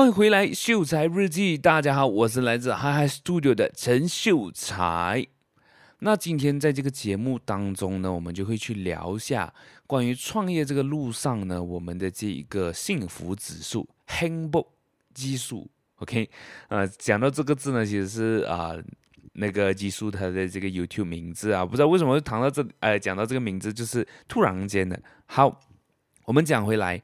欢迎回来，秀才日记。大家好，我是来自 Hi Hi Studio 的陈秀才。那今天在这个节目当中呢，我们就会去聊一下关于创业这个路上呢，我们的这一个幸福指数 （Hang Book） 基数。OK，呃，讲到这个字呢，其实是啊、那个基数它的这个 YouTube 名字啊，不知道为什么会谈到这，呃，讲到这个名字，就是突然间的。好，我们讲回来。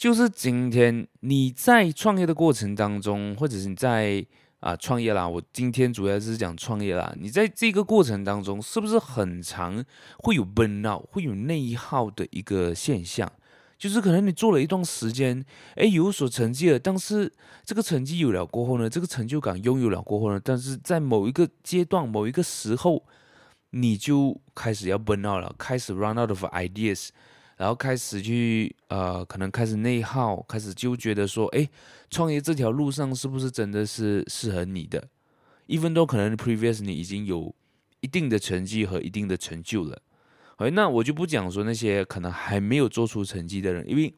就是今天你在创业的过程当中，或者是你在啊创业啦，我今天主要是讲创业啦。你在这个过程当中，是不是很常会有 burnout，会有内耗的一个现象？就是可能你做了一段时间，哎，有所成绩了，但是这个成绩有了过后呢，这个成就感拥有了过后呢，但是在某一个阶段、某一个时候，你就开始要 burnout 了，开始 run out of ideas。然后开始去呃，可能开始内耗，开始就觉得说，哎，创业这条路上是不是真的是适合你的一分钟可能 previous 你已经有一定的成绩和一定的成就了，哎，那我就不讲说那些可能还没有做出成绩的人，因为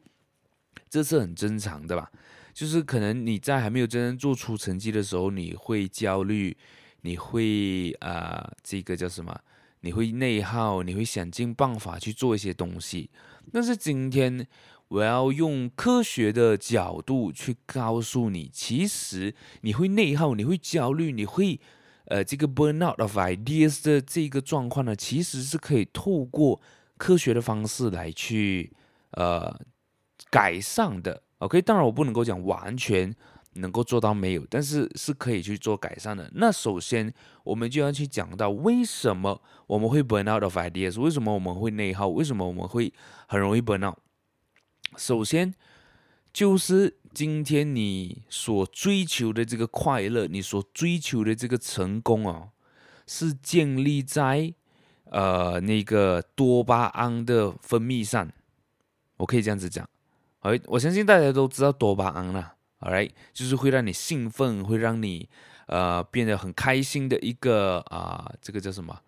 这是很正常的吧？就是可能你在还没有真正做出成绩的时候，你会焦虑，你会啊、这个叫什么？你会内耗，你会想尽办法去做一些东西。但是今天我要用科学的角度去告诉你，其实你会内耗，你会焦虑，你会呃这个 burn out of ideas 的这个状况呢，其实是可以透过科学的方式来去呃改善的。OK，当然我不能够讲完全。能够做到没有，但是是可以去做改善的。那首先，我们就要去讲到为什么我们会 burn out of ideas，为什么我们会内耗，为什么我们会很容易 burn out。首先，就是今天你所追求的这个快乐，你所追求的这个成功啊，是建立在呃那个多巴胺的分泌上。我可以这样子讲，哎，我相信大家都知道多巴胺了。Alright，就是会让你兴奋，会让你呃变得很开心的一个啊、这个叫什么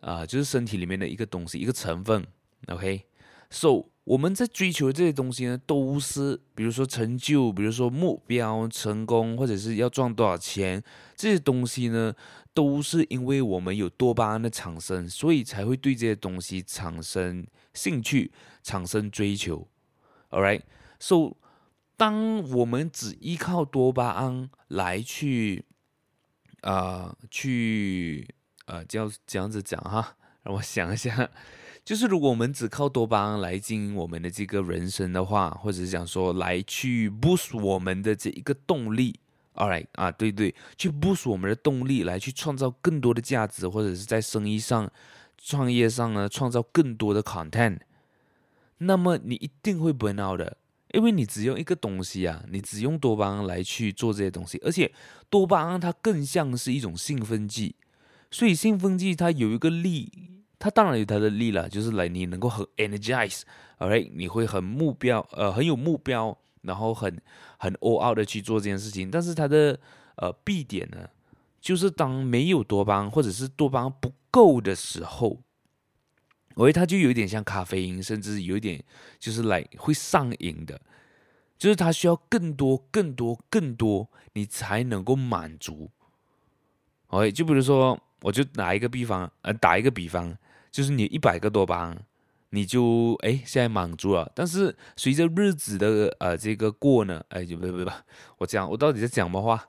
啊、就是身体里面的一个东西，一个成分。OK，So，、我们在追求这些东西呢，都是比如说成就，比如说目标、成功，或者是要赚多少钱，这些东西呢，都是因为我们有多巴胺的产生，所以才会对这些东西产生兴趣，产生追求。Alright，So。当我们只依靠多巴胺来去，啊、呃，去，呃，这样这样子讲哈，让我想一下，就是如果我们只靠多巴胺来经营我们的这个人生的话，或者是讲说来去 boost 我们的这一个动力，all right 啊，对对，去 boost 我们的动力，来去创造更多的价值，或者是在生意上、创业上呢，创造更多的 content，那么你一定会 burn out 的。因为你只用一个东西啊，你只用多巴胺来去做这些东西，而且多巴胺它更像是一种兴奋剂，所以兴奋剂它有一个力，它当然有它的力了，就是来你能够很 energize，OK，你会很目标，呃，很有目标，然后很很 all out 的去做这件事情。但是它的呃弊点呢，就是当没有多巴胺或者是多巴胺不够的时候。喂，它就有点像咖啡因，甚至有一点就是来会上瘾的，就是它需要更多、更多、更多，你才能够满足。OK，就比如说，我就拿一个比方，呃，打一个比方，就是你一百个多巴胺，你就哎现在满足了，但是随着日子的呃这个过呢，哎，就不不不，我讲我到底在讲什么话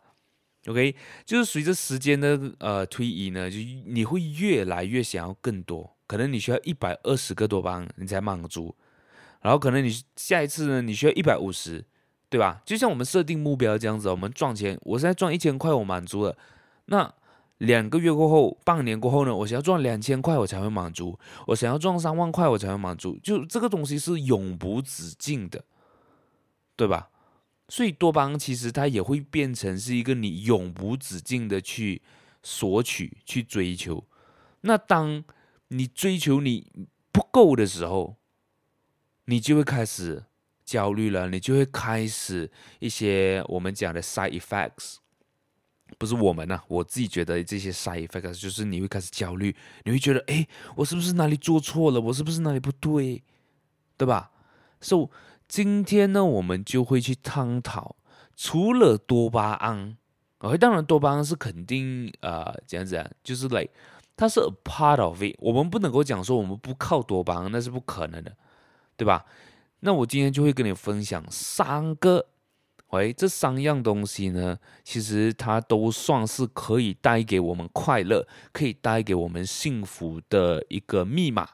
？OK，就是随着时间的呃推移呢，就你会越来越想要更多。可能你需要一百二十个多巴胺，你才满足，然后可能你下一次呢，你需要一百五十，对吧？就像我们设定目标这样子，我们赚钱，我现在赚一千块，我满足了。那两个月过后，半年过后呢，我想要赚两千块，我才会满足。我想要赚三万块，我才会满足。就这个东西是永无止境的，对吧？所以多巴胺其实它也会变成是一个你永无止境的去索取、去追求。那当你追求你不够的时候，你就会开始焦虑了，你就会开始一些我们讲的 side effects，不是我们呐、我自己觉得这些 side effects 就是你会开始焦虑，你会觉得，哎，我是不是哪里做错了？我是不是哪里不对？对吧？所以今天呢，我们就会去探讨，除了多巴胺，OK，当然多巴胺是肯定呃，这样子啊，就是累它是 a part of it，我们不能够讲说我们不靠多巴胺，那是不可能的，对吧？那我今天就会跟你分享三个，喂，这三样东西呢，其实它都算是可以带给我们快乐，可以带给我们幸福的一个密码。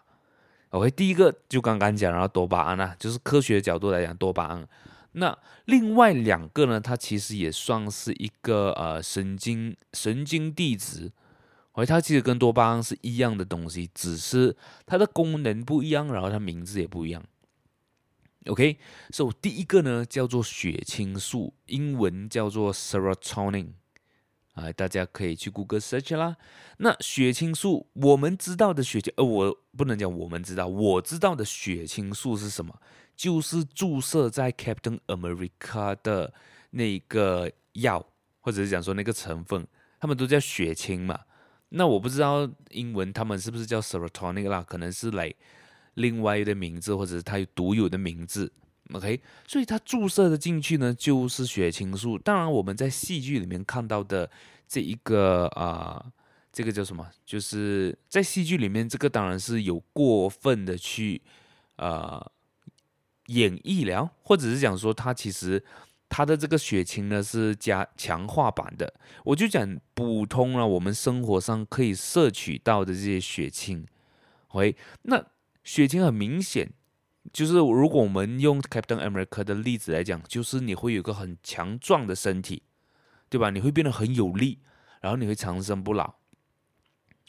OK，第一个就刚刚讲到多巴胺啊，就是科学角度来讲多巴胺。那另外两个呢，它其实也算是一个呃神经神经递质。喂，它其实跟多巴胺是一样的东西，只是它的功能不一样，然后它名字也不一样。OK，所以第一个呢叫做血清素，英文叫做 serotonin，啊，大家可以去 Google search 啦。那血清素，我们知道的血清，呃，我不能讲我们知道，我知道的血清素是什么？就是注射在 Captain America 的那个药，或者是讲说那个成分，他们都叫血清嘛。那我不知道英文他们是不是叫 serotonin 啦，可能是来。另外的名字，或者是它有独有的名字，OK，所以它注射的进去呢，就是血清素。当然，我们在戏剧里面看到的这一个啊、这个叫什么？就是在戏剧里面，这个当然是有过分的去呃演绎了，或者是讲说它其实它的这个血清呢是加强化版的。我就讲普通了，我们生活上可以摄取到的这些血清，OK，那。血清很明显，就是如果我们用 Captain America 的例子来讲，就是你会有一个很强壮的身体，对吧？你会变得很有力，然后你会长生不老。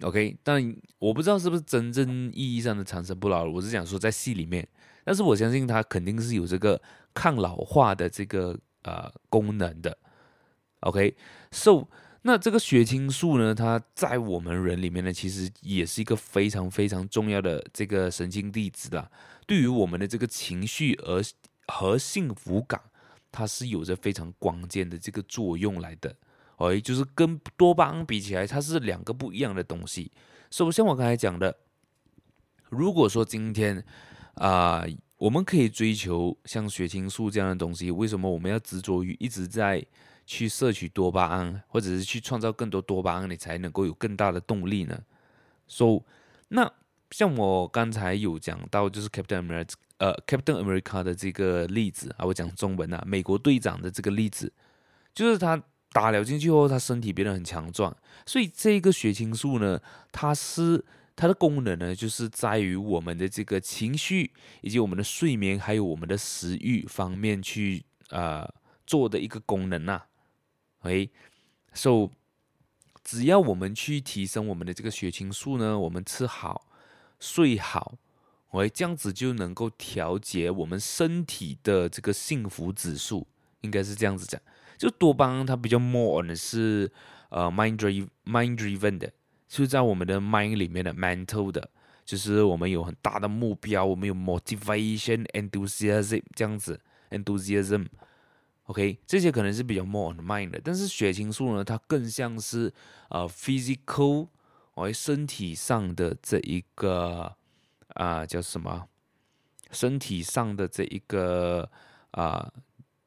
OK，但我不知道是不是真正意义上的长生不老，我是想说在戏里面，但是我相信它肯定是有这个抗老化的这个呃功能的。OK，so。那这个血清素呢，它在我们人里面呢，其实也是一个非常非常重要的这个神经递质啦。对于我们的这个情绪而和幸福感，它是有着非常关键的这个作用来的。哎，就是跟多巴胺比起来，它是两个不一样的东西。首先，我刚才讲的，如果说今天啊、我们可以追求像血清素这样的东西，为什么我们要执着于一直在？去摄取多巴胺，或者是去创造更多多巴胺，你才能够有更大的动力呢。So，那像我刚才有讲到，就是 Captain America，呃，Captain America 的这个例子啊，我讲中文啊，美国队长的这个例子，就是他打了进去后，他身体变得很强壮。所以这个血清素呢，它是它的功能呢，就是在于我们的这个情绪，以及我们的睡眠，还有我们的食欲方面去呃做的一个功能呐、啊。诶，so 只要我们去提升我们的这个血清素呢，我们吃好、睡好，诶，这样子就能够调节我们身体的这个幸福指数，应该是这样子讲。就多巴胺它比较 more 的是呃 mind drive mind driven 的，是在我们的 mind 里面的 mental 的，就是我们有很大的目标，我们有 motivation enthusiasm 这样子 enthusiasm。OK，这些可能是比较 more on mind 的，但是血清素呢，它更像是呃 physical，哦，身体上的这一个啊、叫什么？身体上的这一个啊，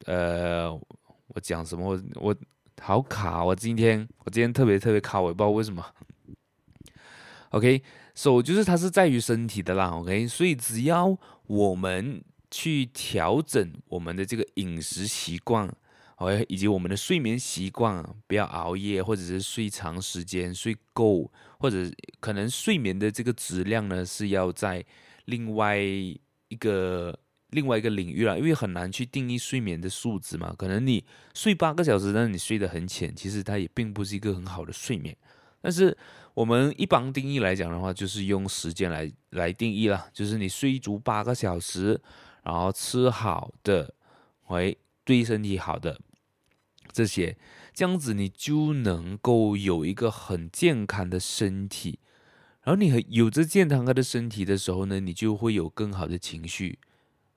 呃，我讲什么？我我好卡，我今天我今天特别特别卡，我也不知道为什么。OK，so、okay? 就是它是在于身体的啦。OK，所以只要我们去调整我们的这个饮食习惯，哦，以及我们的睡眠习惯，不要熬夜，或者是睡长时间，睡够，或者可能睡眠的这个质量呢是要在另外一个另外一个领域了，因为很难去定义睡眠的数值嘛。可能你睡八个小时，但你睡得很浅，其实它也并不是一个很好的睡眠。但是我们一般定义来讲的话，就是用时间来来定义了，就是你睡足八个小时。然后吃好的，喂，对身体好的这些，这样子你就能够有一个很健康的身体。然后你有着健康的身体的时候呢，你就会有更好的情绪。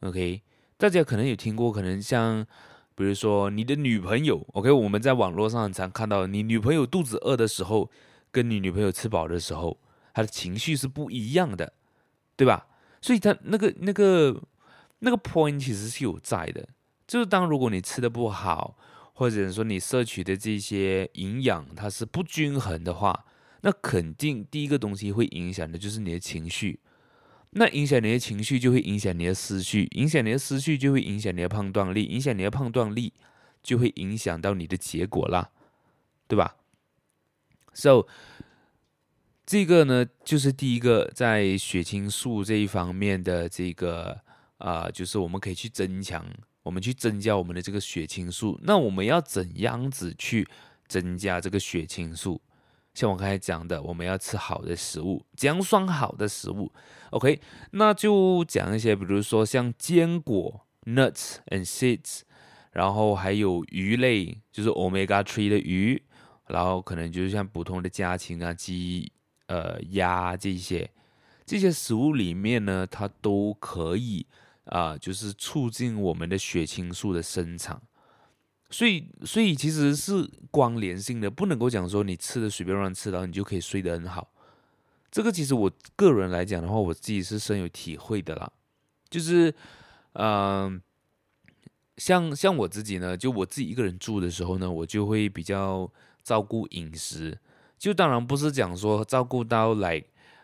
OK，大家可能有听过，可能像比如说你的女朋友，OK，我们在网络上常看到，你女朋友肚子饿的时候，跟你女朋友吃饱的时候，她的情绪是不一样的，对吧？所以她那个那个。那个 point 其实是有在的，就是当如果你吃的不好，或者说你摄取的这些营养它是不均衡的话，那肯定第一个东西会影响的就是你的情绪。那影响你的情绪，就会影响你的思绪，影响你的思绪，就会影响你的判断力，影响你的判断力，就会影响到你的结果啦，对吧？So 这个呢，就是第一个在血清素这一方面的这个啊、就是我们可以去增强。我们去增加我们的这个血清素，那我们要怎样子去增加这个血清素？像我刚才讲的，我们要吃好的食物，怎样算好的食物？OK，那就讲一些，比如说像坚果 （nuts and seeds），然后还有鱼类，就是 omega three 的鱼，然后可能就是像普通的家禽啊、鸡、呃、鸭这些，这些食物里面呢，它都可以。啊，就是促进我们的血清素的生产，所以，所以其实是关联性的，不能够讲说你吃的随便乱吃，然后你就可以睡得很好。这个其实我个人来讲的话，我自己是深有体会的啦。就是，嗯、像像我自己呢，就我自己一个人住的时候呢，我就会比较照顾饮食，就当然不是讲说照顾到来，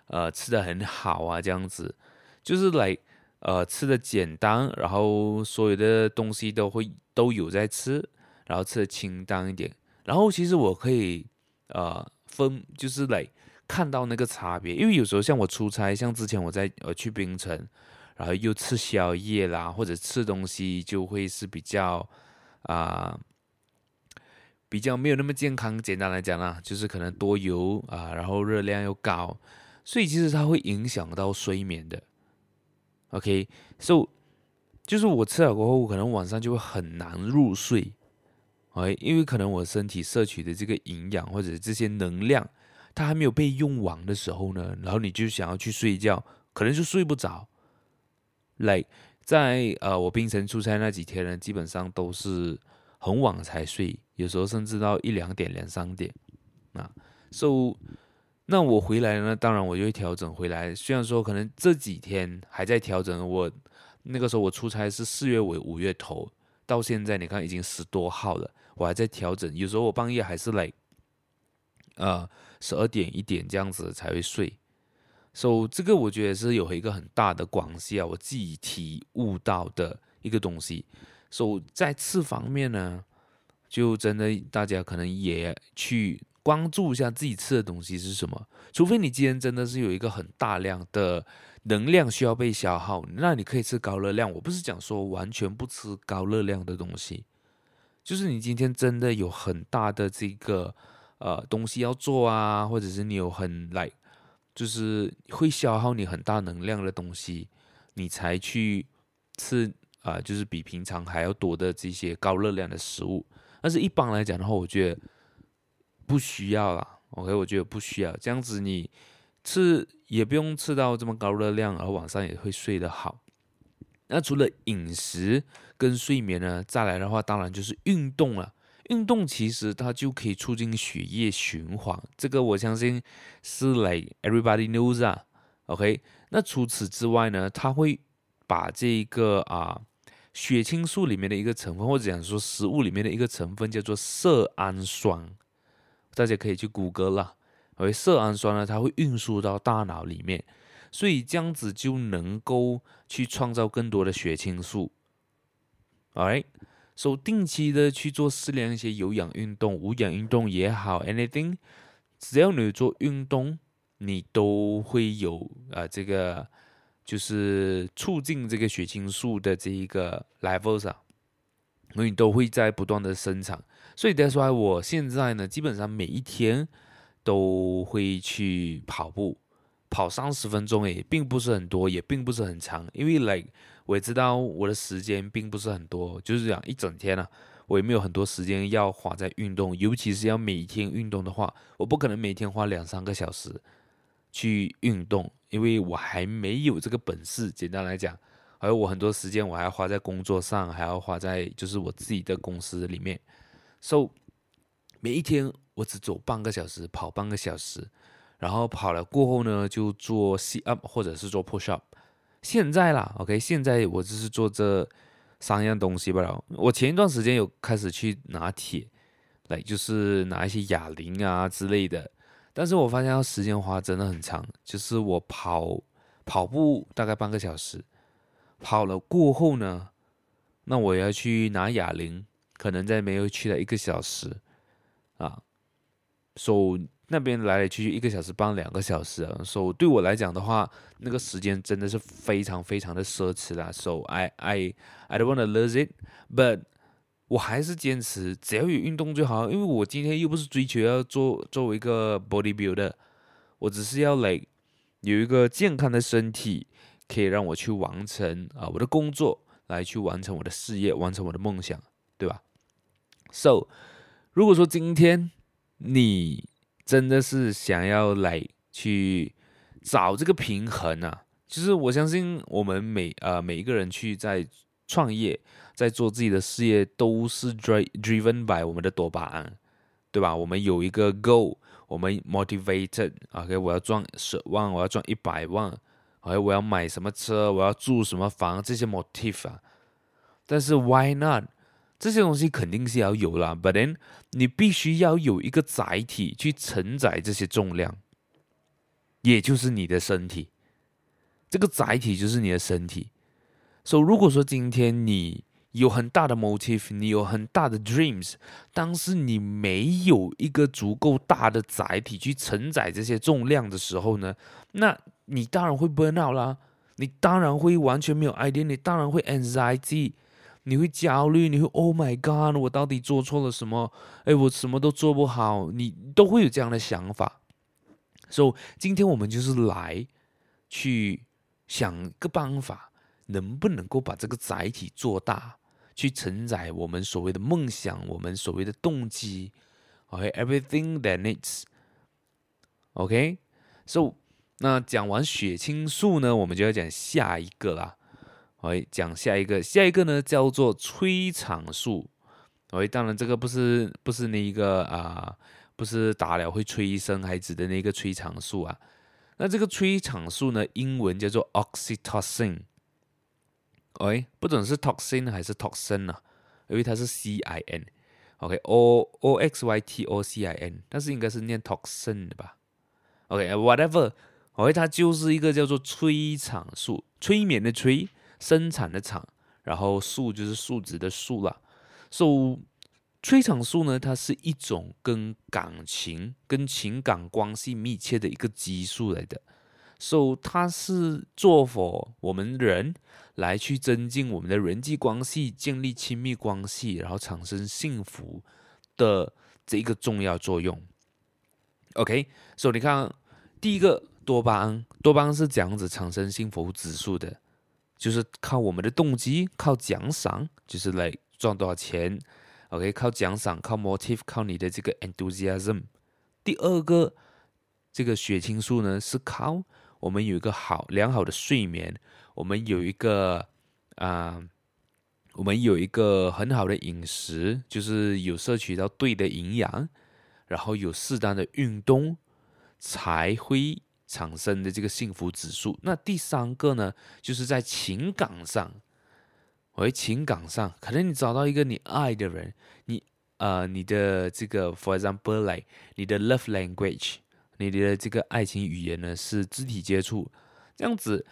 呃，吃的很好啊这样子，就是来。呃，吃的简单，然后所有的东西都会都有在吃，然后吃的清淡一点，然后其实我可以呃分，就是来看到那个差别，因为有时候像我出差，像之前我在呃去槟城，然后又吃宵夜啦，或者吃东西就会是比较啊、比较没有那么健康，简单来讲啦，就是可能多油啊、然后热量又高，所以其实它会影响到睡眠的。OK，so、就是我吃了过后，可能晚上就会很难入睡，OK，因为可能我身体摄取的这个营养或者这些能量，它还没有被用完的时候呢，然后你就想要去睡觉，可能就睡不着。来、like，在呃我槟城出差那几天呢，基本上都是很晚才睡，有时候甚至到一两点、两三点啊，so。那我回来呢，当然我就会调整回来。虽然说可能这几天还在调整，我那个时候我出差是四月尾五月头，到现在你看已经十多号了，我还在调整。有时候我半夜还是来，呃，十二点一点这样子才会睡。所以这个我觉得是有一个很大的关系啊，我自己体悟到的一个东西。所以在吃方面呢，就真的大家可能也去。关注一下自己吃的东西是什么，除非你今天真的是有一个很大量的能量需要被消耗，那你可以吃高热量。我不是讲说完全不吃高热量的东西，就是你今天真的有很大的这个呃东西要做啊，或者是你有很来，就是会消耗你很大能量的东西，你才去吃啊，就是比平常还要多的这些高热量的食物。但是一般来讲的话，我觉得。不需要啦，OK，我觉得不需要。这样子你吃也不用吃到这么高热量，而晚上也会睡得好。那除了饮食跟睡眠呢，再来的话，当然就是运动了。运动其实它就可以促进血液循环，这个我相信是 like everybody knows 啊，OK。那除此之外呢，它会把这个啊血清素里面的一个成分，或者讲说食物里面的一个成分叫做色氨酸。大家可以去谷歌了，而色氨酸呢，它会运输到大脑里面，所以这样子就能够去创造更多的血清素。Alright，所以定期的去做适量一些有氧运动、无氧运动也好，anything，只要你做运动，你都会有啊、这个就是促进这个血清素的这一个 levels 啊，所以你都会在不断的生产。所以，that's why 我现在呢，基本上每一天都会去跑步，跑三十分钟，也，并不是很多，也并不是很长，因为来，我也知道我的时间并不是很多，就是讲一整天啊，我也没有很多时间要花在运动，尤其是要每天运动的话，我不可能每天花两三个小时去运动，因为我还没有这个本事。简单来讲，而我很多时间我还要花在工作上，还要花在就是我自己的公司里面。So 每一天我只走半个小时，跑半个小时，然后跑了过后呢，就做 sit up 或者是做 push up。现在啦，OK，现在我只是做这三样东西吧。我前一段时间有开始去拿铁，来就是拿一些哑铃啊之类的。但是我发现要时间花真的很长，就是我跑跑步大概半个小时，跑了过后呢，那我要去拿哑铃，可能再没有去了一个小时啊，所以那边来来去去一个小时半两个小时啊，所以对我来讲的话，那个时间真的是非常非常的奢侈啦。So I I I don't wanna lose it, but 我还是坚持，只要有运动就好。因为我今天又不是追求要做作为一个 bodybuilder，我只是要来有一个健康的身体，可以让我去完成啊我的工作，来去完成我的事业，完成我的梦想，对吧？So，如果说今天你真的是想要来去找这个平衡啊，就是我相信我们每呃每一个人去在创业。在做自己的事业，都是 driven by 我们的多巴胺，对吧？我们有一个 goal，我们 motivated，OK，我要赚十万，我要赚一百万，OK，我要买什么车，我要住什么房，这些 motive 啊。但是 why not？这些东西肯定是要有啦，but then 你必须要有一个载体去承载这些重量，也就是你的身体。这个载体就是你的身体。所以如果说今天你有很大的 motive，你有很大的 dreams，但是你没有一个足够大的载体去承载这些重量的时候呢，那你当然会 burn out 啦，你当然会完全没有 idea，你当然会 anxiety，你会焦虑，你会 Oh my God，我到底做错了什么？哎，我什么都做不好，你都会有这样的想法。所以今天我们就是来去想个办法，能不能够把这个载体做大？去承载我们所谓的梦想，我们所谓的动机，OK，everything that needs，OK，so，那讲完血清素呢，我们就要讲下一个啦，OK，讲下一个，下一个呢叫做催产素，OK，当然这个不是不是那一个啊，不是打了会催生孩子的那个催产素啊，那这个催产素呢，英文叫做 oxytocin。哎，不准是 toxin 还是 toxin 啊？因为它是 C I N，OK，O O X Y T O C I N，但是应该是念 toxin 的吧？OK，whatever，OK，它就是一个叫做催产素，催眠的催，生产的产，然后素就是数值的数啦。So，催产素呢，它是一种跟感情、跟情感关系密切的一个激素来的。So，它是做伙我们人。来去增进我们的人际关系，建立亲密关系，然后产生幸福的这一个重要作用。OK，所以你看，第一个多巴胺，多巴胺是这样子产生幸福指数的，就是靠我们的动机，靠奖赏，就是来赚多少钱。OK，靠奖赏，靠 motiv，靠你的这个 enthusiasm。第二个，这个血清素呢，是靠我们有一个好良好的睡眠。我们有一个啊、我们有一个很好的饮食，就是有摄取到对的营养，然后有适当的运动，才会产生的这个幸福指数。那第三个呢，就是在情感上，喂，情感上，可能你找到一个你爱的人，你呃，你的这个，for example，like，你的 love language，你的这个爱情语言呢是肢体接触，这样子。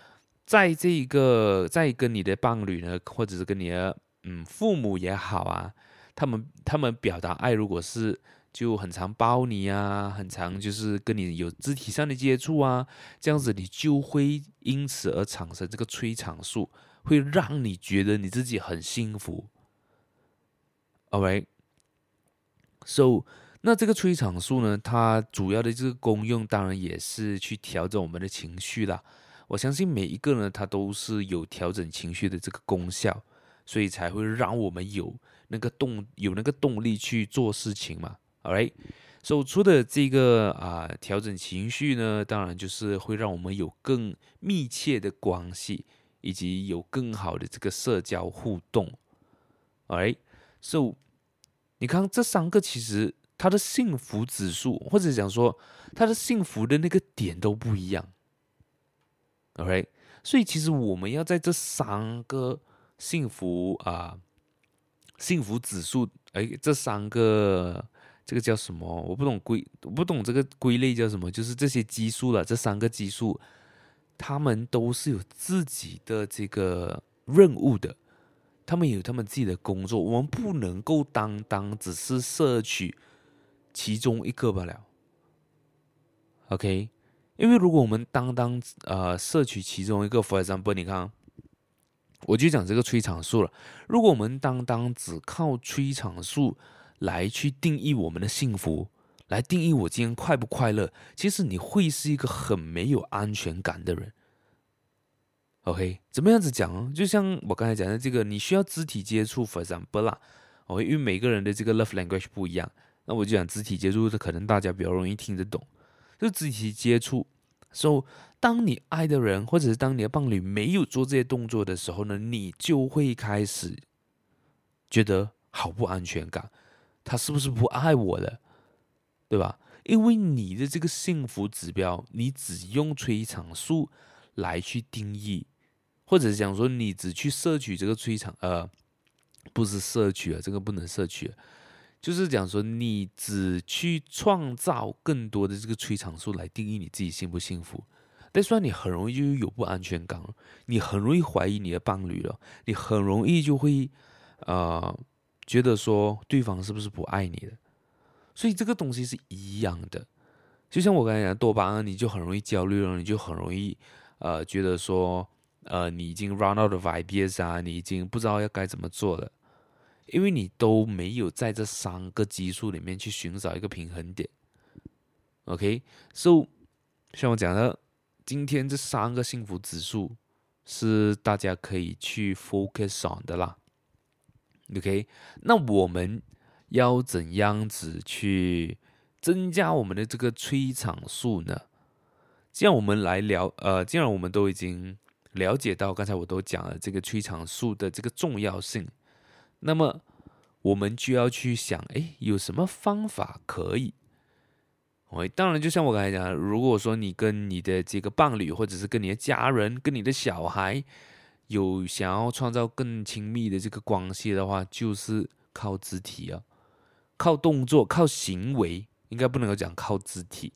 在这一个，在跟你的伴侣呢，或者是跟你的嗯父母也好啊，他们他们表达爱，如果是就很常抱你啊，很常就是跟你有肢体上的接触啊，这样子你就会因此而产生这个催产素，会让你觉得你自己很幸福。Alright，so 那这个催产素呢，它主要的这个功用当然也是去调整我们的情绪啦。我相信每一个呢，它都是有调整情绪的这个功效，所以才会让我们有那个动有那个动力去做事情嘛。All right，所以除了这个啊调整情绪呢，当然就是会让我们有更密切的关系，以及有更好的这个社交互动。All right，so 你看这三个其实他的幸福指数，或者讲说他的幸福的那个点都不一样。OK，所以其实我们要在这三个幸福啊、幸福指数，哎，这三个这个叫什么？我不懂归，我不懂这个归类叫什么？就是这些激素了，这三个激素，他们都是有自己的这个任务的，他们有他们自己的工作，我们不能够单单只是摄取其中一个罢了。OK。因为如果我们单单呃摄取其中一个，for example，你看，我就讲这个催产素了。如果我们单单只靠催产素来去定义我们的幸福，来定义我今天快不快乐，其实你会是一个很没有安全感的人。OK，怎么样子讲？就像我刚才讲的这个，你需要肢体接触，for example 啦。OK，因为每个人的这个 love language 不一样，那我就讲肢体接触，这可能大家比较容易听得懂。就肢体接触，所以当你爱的人或者是当你的伴侣没有做这些动作的时候呢，你就会开始觉得好不安全感。他是不是不爱我了？对吧？因为你的这个幸福指标，你只用催产素来去定义，或者讲说你只去摄取这个催产，呃，不是摄取啊，这个不能摄取。就是讲说，你只去创造更多的这个催产素来定义你自己幸不幸福，但虽然你很容易就有不安全感，你很容易怀疑你的伴侣了，你很容易就会呃觉得说对方是不是不爱你的，所以这个东西是一样的。就像我刚才讲多巴胺，你就很容易焦虑了，你就很容易呃觉得说呃你已经 run out of ideas 啊，你已经不知道要该怎么做了。因为你都没有在这三个基数里面去寻找一个平衡点，OK，so 像我讲的，今天这三个幸福指数是大家可以去 focus on 的啦，OK，那我们要怎样子去增加我们的这个催产素呢？既然我们来聊，呃，既然我们都已经了解到，刚才我都讲了这个催产素的这个重要性。那么，我们就要去想，哎，有什么方法可以？哦，当然，就像我刚才讲的，如果说你跟你的这个伴侣，或者是跟你的家人、跟你的小孩，有想要创造更亲密的这个关系的话，就是靠肢体啊，靠动作、靠行为，应该不能够讲靠肢体，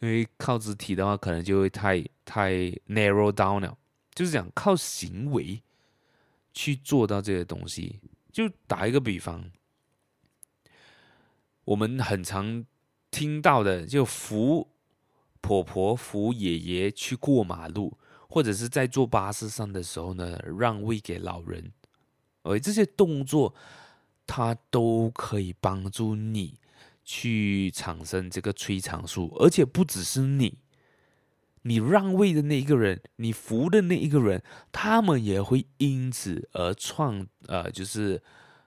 因为靠肢体的话，可能就会太太 narrow down 了，就是讲靠行为去做到这些东西。就打一个比方，我们很常听到的，就扶婆婆、扶爷爷去过马路，或者是在坐巴士上的时候呢，让位给老人。而这些动作，它都可以帮助你去产生这个催产素，而且不只是你。你让位的那一个人，你扶的那一个人，他们也会因此而创，呃，就是，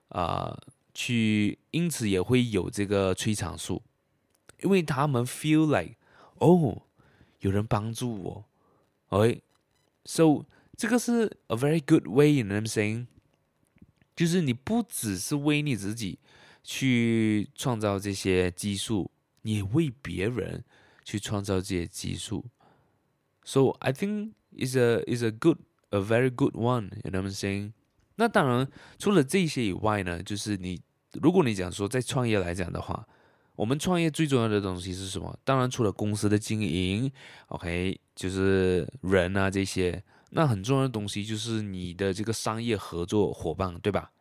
呃，去，因此也会有这个催产素，因为他们 feel like，哦，有人帮助我，OK，so 这个是 a very good way，you know what I'm saying？就是你不只是为你自己去创造这些激素，你为别人去创造这些激素。So I think is a is a good a very good one. You know what I'm saying? 那当然，除了这些以外呢，就是你如果你讲说在创业来讲的话，我们创业最重要的东西是什么？当然除了公司的经营，OK，就是人啊这些。那很重要的东西就是你的这个商业合作伙伴，对吧？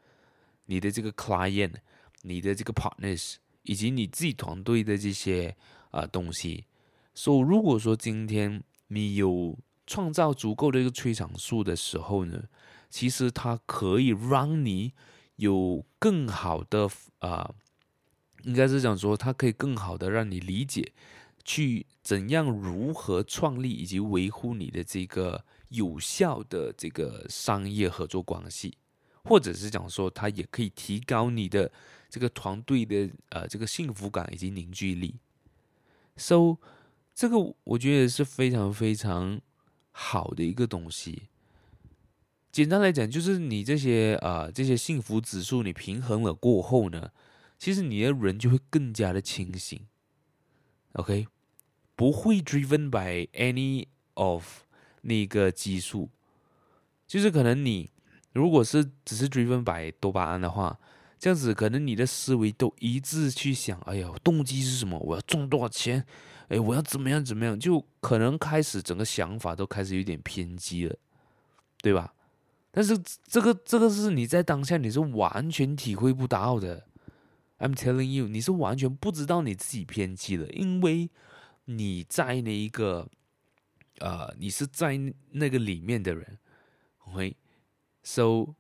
你的这个 client，你的这个 partners，以及你自己团队的这些啊、东西。So 如果说今天你有创造足够的一个催产素的时候呢，其实它可以让你有更好的啊、应该是讲说它可以更好的让你理解，去怎样如何创立以及维护你的这个有效的这个商业合作关系，或者是讲说它也可以提高你的这个团队的呃这个幸福感以及凝聚力。So 这个我觉得是非常非常好的一个东西。简单来讲，就是你这些啊、呃、这些幸福指数你平衡了过后呢，其实你的人就会更加的清醒。OK，不会 driven by any of 那个激素，就是可能你如果是只是 driven by 多巴胺的话，这样子可能你的思维都一致去想，哎呀，动机是什么？我要赚多少钱？哎，我要怎么样怎么样？就可能开始整个想法都开始有点偏激了，对吧？但是这个这个是你在当下你是完全体会不到的。I'm telling you，你是完全不知道你自己偏激了，因为你在那一个，呃，你是在那个里面的人，OK，so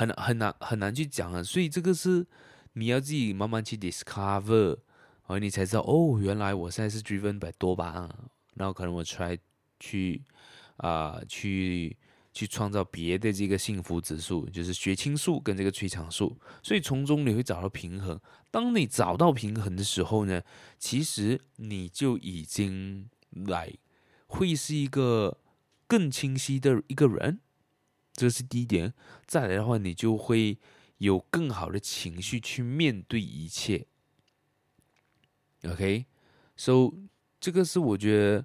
很很难很难去讲啊。所以这个是你要自己慢慢去 discover，然后你才知道哦，原来我现在是 driven by 多巴胺，然后可能我 try 去啊、去。去创造别的这个幸福指数，就是血清素跟这个催产素，所以从中你会找到平衡。当你找到平衡的时候呢，其实你就已经来会是一个更清晰的一个人，这是第一点。再来的话，你就会有更好的情绪去面对一切。OK，so 这个是我觉得。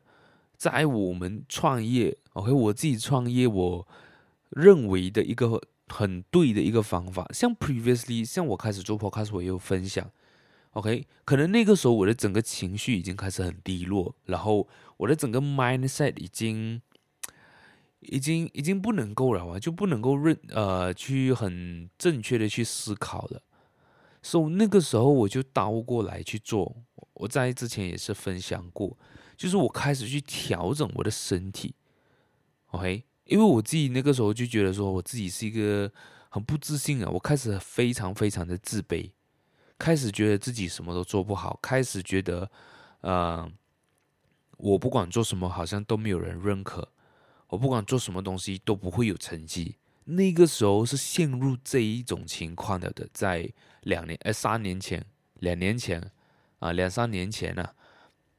在我们创业，OK，我自己创业，我认为的一个很对的一个方法，像 previously，像我开始做 podcast，我也有分享，OK，可能那个时候我的整个情绪已经开始很低落，然后我的整个 mindset 已经，已经，已经不能够了啊，就不能够认呃去很正确的去思考了，所以那个时候我就倒过来去做，我在之前也是分享过。就是我开始去调整我的身体，OK，因为我自己那个时候就觉得说我自己是一个很不自信啊，我开始非常非常的自卑，开始觉得自己什么都做不好，开始觉得，呃，我不管做什么好像都没有人认可，我不管做什么东西都不会有成绩，那个时候是陷入这一种情况的的，在两年，呃，三年前，两年前，啊，两三年前呢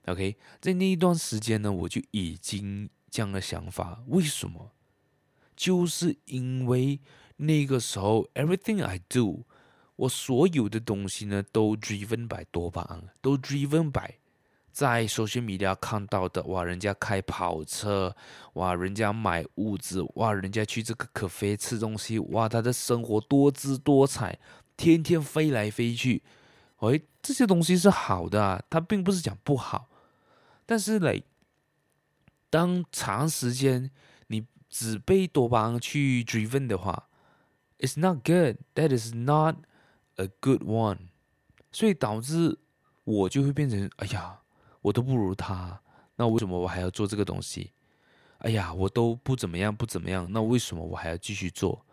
，OK，在那一段时间呢，我就已经这样的想法。为什么？就是因为那个时候，everything I do，我所有的东西呢，都 driven by 多巴胺，都 driven by 在 social media 看到的。哇，人家开跑车，哇，人家买物资，哇，人家去这个 cafe 吃东西，哇，他的生活多姿多彩，天天飞来飞去。哎，这些东西是好的啊，他并不是讲不好。但是嘞，当长时间你只被多巴胺去 driven 的话，it's not good. That is not a good one. 所以导致我就会变成，哎呀，我都不如他，那为什么我还要做这个东西？哎呀，我都不怎么样，不怎么样，那为什么我还要继续做？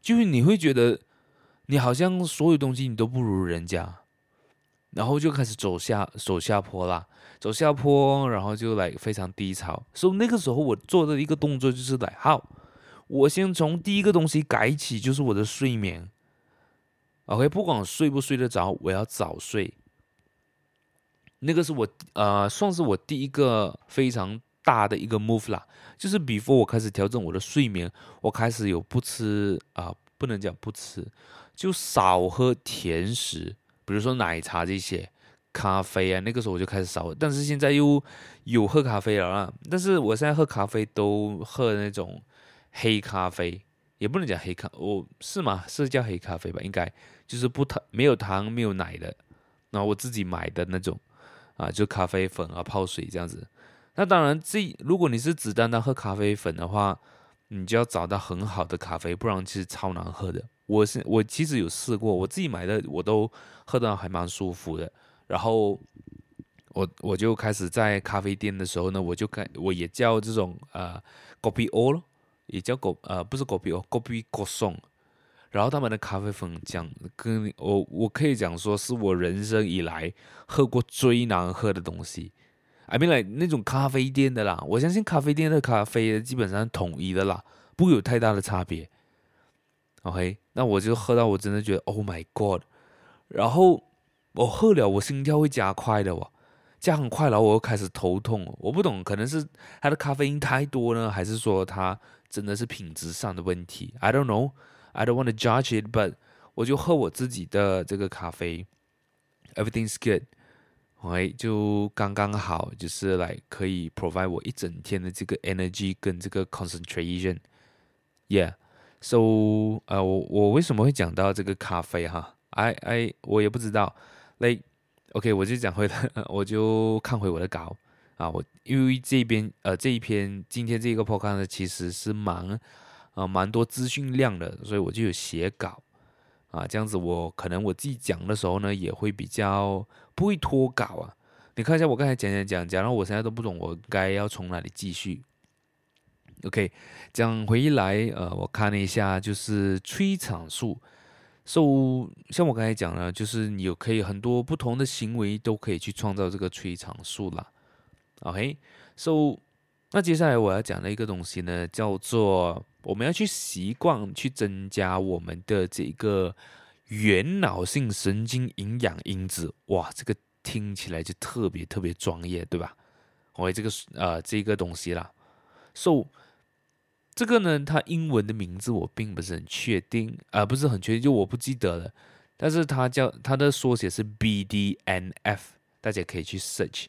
就是你会觉得，你好像所有东西你都不如人家。然后就开始走下走下坡啦，走下坡，然后就来非常低潮。所以那个时候我做的一个动作就是来，好，我先从第一个东西改起，就是我的睡眠。OK，不管睡不睡得着，我要早睡。那个是我呃，算是我第一个非常大的一个 move 啦，就是 before 我开始调整我的睡眠，我开始有不吃啊、不能讲不吃，就少喝甜食。比如说奶茶这些，咖啡啊，那个时候我就开始少，但是现在又有喝咖啡了啦。但是我现在喝咖啡都喝那种黑咖啡，也不能讲黑咖，我、哦、是吗？是叫黑咖啡吧？应该就是不糖、没有糖、没有奶的。然后我自己买的那种啊，就咖啡粉啊，泡水这样子。那当然，这如果你是只单单喝咖啡粉的话，你就要找到很好的咖啡，不然其实超难喝的。我是我其实有试过，我自己买的我都喝到还蛮舒服的。然后我我就开始在咖啡店的时候呢，我就开我也叫这种呃 Kopi O 也叫狗呃不是 Kopi O，Kopi Kosong。然后他们的咖啡粉讲跟我我可以讲说是我人生以来喝过最难喝的东西。I mean like 那种咖啡店的啦，我相信咖啡店的咖啡基本上统一的啦，不会有太大的差别。OK，那我就喝到我真的觉得 Oh my God，然后我喝了，我心跳会加快的哇，加很快，然后我又开始头痛。我不懂，可能是它的咖啡因太多呢，还是说它真的是品质上的问题？I don't know know，I don't want to judge it，but 我就喝我自己的这个咖啡，Everything's good，OK，就刚刚好，就是来可以 provide 我一整天的这个 energy 跟这个 concentration，yeah。 So，呃，我我为什么会讲到这个咖啡哈？I I 我也不知道。Like OK，我就讲回来，我就看回我的稿啊。我因为这边呃这一篇今天这个 podcast 呢，其实是蛮 啊蛮多资讯量的，所以我就有写稿啊。这样子我可能我自己讲的时候呢，也会比较不会脱稿啊。你看一下我刚才讲讲讲讲，然后我现在都不懂我该要从哪里继续。OK，讲回来，呃，我看了一下，就是催产素。So，像我刚才讲了，就是你有可以很多不同的行为都可以去创造这个催产素啦。OK，So，那接下来我要讲的一个东西呢，叫做我们要去习惯去增加我们的这个原脑性神经营养因子。哇，这个听起来就特别特别专业，对吧我这个呃这个东西啦。So 这个呢，它英文的名字我并不是很确定，呃，不是很确定，就我不记得了。但是它叫它的缩写是 BDNF，大家可以去 search，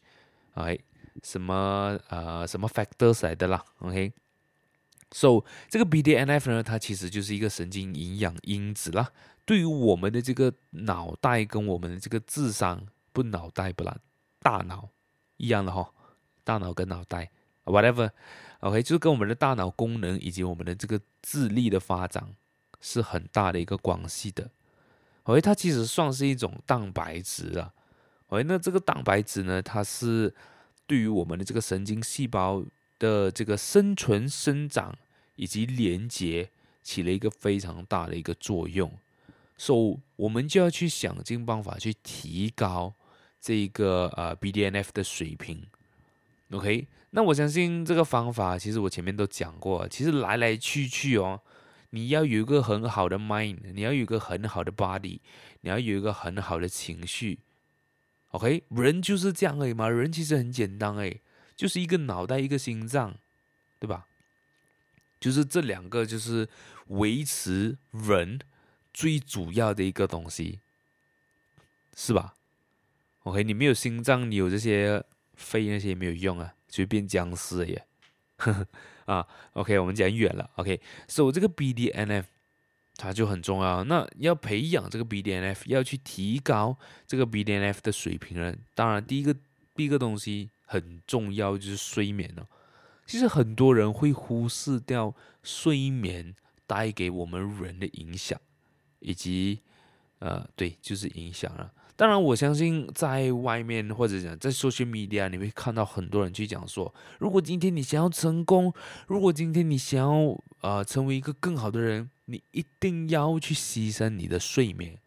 哎，什么呃什么 factors 来的啦，OK？So 这个 BDNF 呢，它其实就是一个神经营养因子啦，对于我们的这个脑袋跟我们的这个智商，不脑袋不啦，大脑一样的哈，大脑跟脑袋，whatever。OK，就是跟我们的大脑功能以及我们的这个智力的发展是很大的一个关系的。OK，它其实算是一种蛋白质啊。OK，那这个蛋白质呢，它是对于我们的这个神经细胞的这个生存、生长以及连接起了一个非常大的一个作用。所以，我们就要去想尽办法去提高这个呃 BDNF 的水平。OK。那我相信这个方法，其实我前面都讲过。其实来来去去哦，你要有一个很好的 mind，你要有一个很好的 body，你要有一个很好的情绪。OK，人就是这样而已嘛。人其实很简单哎，就是一个脑袋，一个心脏，对吧？就是这两个，就是维持人最主要的一个东西，是吧？OK，你没有心脏，你有这些肺那些也没有用啊。就变僵尸了耶，呵 呵啊，OK，我们讲远了，OK，so 这个 BDNF 它就很重要。那要培养这个 BDNF，要去提高这个 BDNF 的水平呢，当然第一个第一个东西很重要就是睡眠了。其实很多人会忽视掉睡眠带给我们人的影响，以及呃，对，就是影响了。当然，我相信在外面或者讲在 social media，你会看到很多人去讲说，如果今天你想要成功，如果今天你想要呃成为一个更好的人，你一定要去牺牲你的睡眠。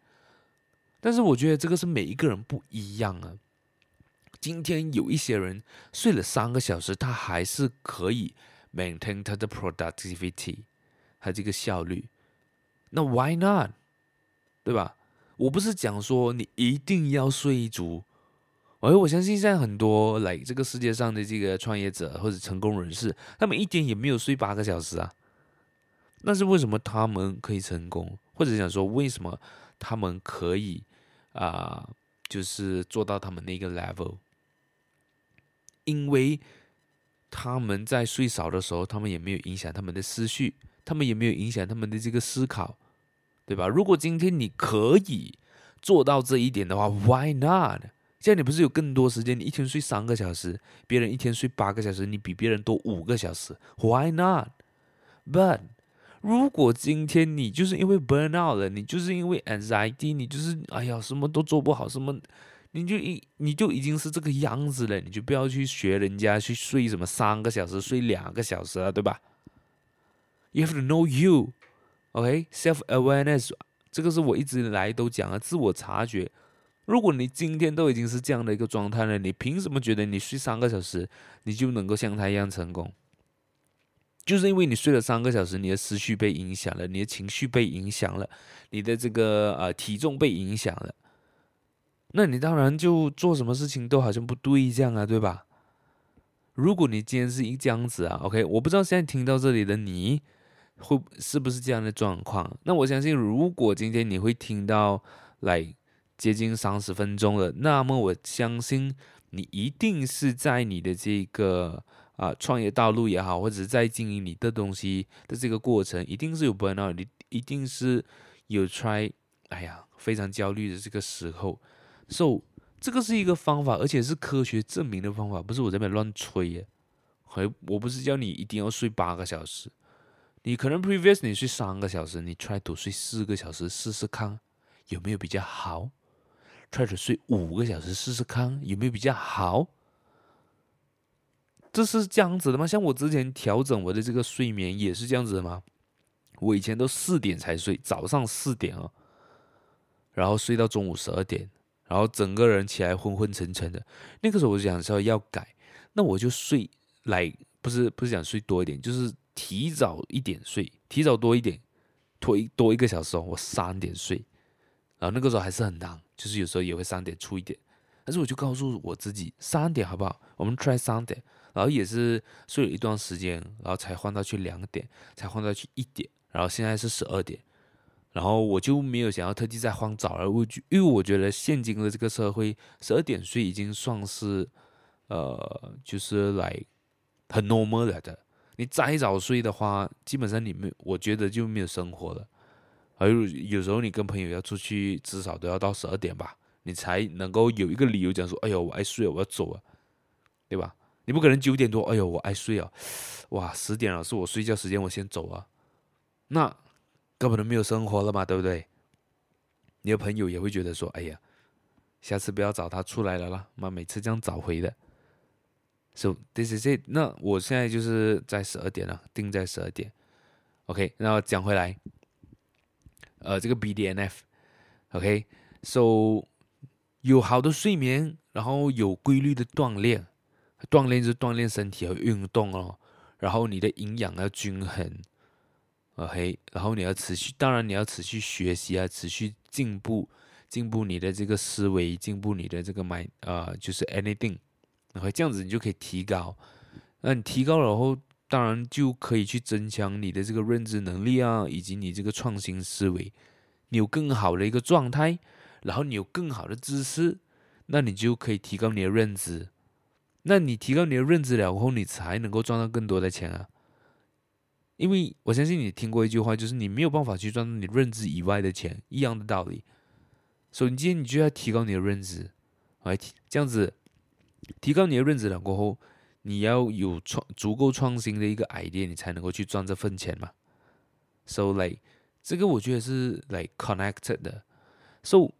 但是我觉得这个是每一个人不一样啊。今天有一些人睡了三个小时，他还是可以 maintain 他的 productivity，他这个效率。那 why not？对吧？我不是讲说你一定要睡足，而我相信现在很多来这个世界上的这个创业者或者成功人士，他们一点也没有睡八个小时啊。那是为什么他们可以成功？或者想说为什么他们可以啊、就是做到他们那个 level？因为他们在睡少的时候，他们也没有影响他们的思绪，他们也没有影响他们的这个思考。对吧？如果今天你可以做到这一点的话，Why not？现在你不是有更多时间？你一天睡三个小时，别人一天睡八个小时，你比别人多五个小时，Why not？But 如果今天你就是因为 burn out 了，你就是因为 anxiety，你就是哎呀什么都做不好，什么你就一你就已经是这个样子了，你就不要去学人家去睡什么三个小时，睡两个小时了，对吧？You have to know you。OK，self-awareness，这个是我一直以来都讲的自我察觉。如果你今天都已经是这样的一个状态了，你凭什么觉得你睡三个小时你就能够像他一样成功？就是因为你睡了三个小时，你的思绪被影响了，你的情绪被影响了，你的这个呃体重被影响了，那你当然就做什么事情都好像不对这样啊，对吧？如果你今天是一这样子啊，OK，我不知道现在听到这里的你。会是不是这样的状况？那我相信，如果今天你会听到来接近三十分钟了，那么我相信你一定是在你的这个啊创业道路也好，或者是在经营你的东西的这个过程，一定是有 burnout，你一定是有 try，哎呀，非常焦虑的这个时候。So 这个是一个方法，而且是科学证明的方法，不是我这边乱吹耶。还我不是叫你一定要睡八个小时，你可能 previous 你睡三个小时，你 try to 睡四个小时试试看有没有比较好。try to 睡五个小时试试看有没有比较好？这是这样子的吗？像我之前调整我的这个睡眠也是这样子的吗？我以前都四点才睡，早上四点哦，然后睡到中午十二点，然后整个人起来昏昏沉沉的。那个时候我就想说要改，那我就睡来，不是不是想睡多一点，就是提早一点睡，提早多一点，拖一多一个小时哦，我三点睡，然后那个时候还是很难。就是有时候也会三点出一点，但是我就告诉我自己三点好不好？我们 try 三点，然后也是睡了一段时间，然后才换到去两点，才换到去一点，然后现在是十二点，然后我就没有想要特地再换早了，我因为我觉得现今的这个社会，十二点睡已经算是呃，就是来很 normal 了的。你再早睡的话，基本上你没，我觉得就没有生活了。而有时候你跟朋友要出去，至少都要到十二点吧，你才能够有一个理由讲说：“哎呦，我爱睡，我要走了，对吧？”你不可能九点多，哎呦，我爱睡啊，哇，十点了是我睡觉时间，我先走啊，那根本都没有生活了嘛，对不对？你的朋友也会觉得说：“哎呀，下次不要找他出来了啦，妈，每次这样找回的。” So this is it。那我现在就是在十二点了，定在十二点。OK，那讲回来。呃，这个 BDNF，OK，so、有好的睡眠，然后有规律的锻炼，锻炼就锻炼身体和运动哦，然后你的营养要均衡，OK，然后你要持续，当然你要持续学习啊，持续进步，进步你的这个思维，进步你的这个 mind，呃，就是 anything，然后这样子你就可以提高，那你提高了后。当然就可以去增强你的这个认知能力啊，以及你这个创新思维。你有更好的一个状态，然后你有更好的知识，那你就可以提高你的认知。那你提高你的认知了后，你才能够赚到更多的钱啊。因为我相信你听过一句话，就是你没有办法去赚到你认知以外的钱，一样的道理。所以今天你就要提高你的认知，来，这样子提高你的认知了过后。你要有创足够创新的一个 idea，你才能够去赚这份钱嘛。So like 这个我觉得是 like connected 的。So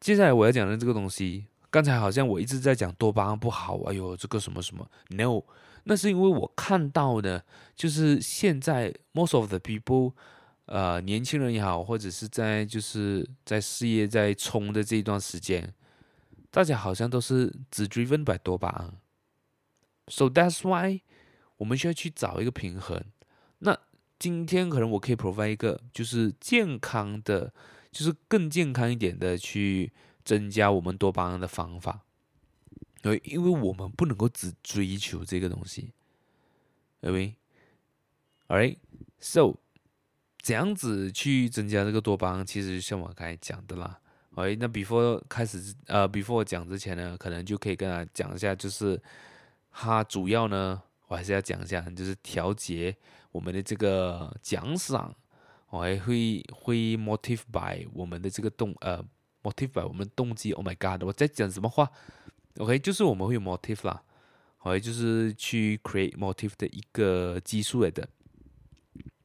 接下来我要讲的这个东西，刚才好像我一直在讲多巴胺不好，哎呦这个什么什么，no，那是因为我看到的，就是现在 most of the people，呃，年轻人也好，或者是在就是在事业在冲的这一段时间，大家好像都是只 driven by 多巴胺。So that's why 我们需要去找一个平衡。那今天可能我可以 provide 一个就是健康的，就是更健康一点的去增加我们多巴胺的方法。对，因为我们不能够只追求这个东西，对不对？Alright，so 这样子去增加这个多巴胺，其实就像我刚才讲的啦。哎，那 before 开始呃，before 讲之前呢，可能就可以跟他讲一下，就是。它主要呢，我还是要讲一下，就是调节我们的这个奖赏，我还会会 motive by 我们的这个动呃 motive 我们动机。Oh my god，我在讲什么话？OK，就是我们会有 motive 啦，好，就是去 create motive 的一个技术来的。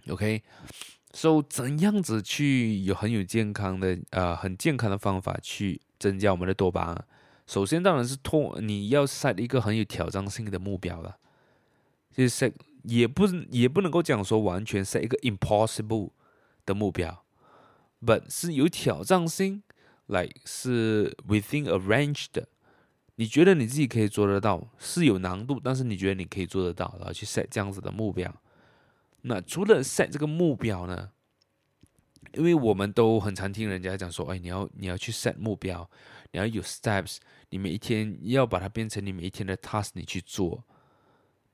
OK，so、怎样子去有很有健康的呃很健康的方法去增加我们的多巴胺？首先，当然是拖，你要 set 一个很有挑战性的目标了。就是 set 也不也不能够讲说完全 set 一个 impossible 的目标，but 是有挑战性，like 是 within a range 的。你觉得你自己可以做得到，是有难度，但是你觉得你可以做得到，然后去 set 这样子的目标。那除了 set 这个目标呢？因为我们都很常听人家讲说，哎，你要你要去 set 目标，你要有 steps。你每一天要把它变成你每一天的 task，你去做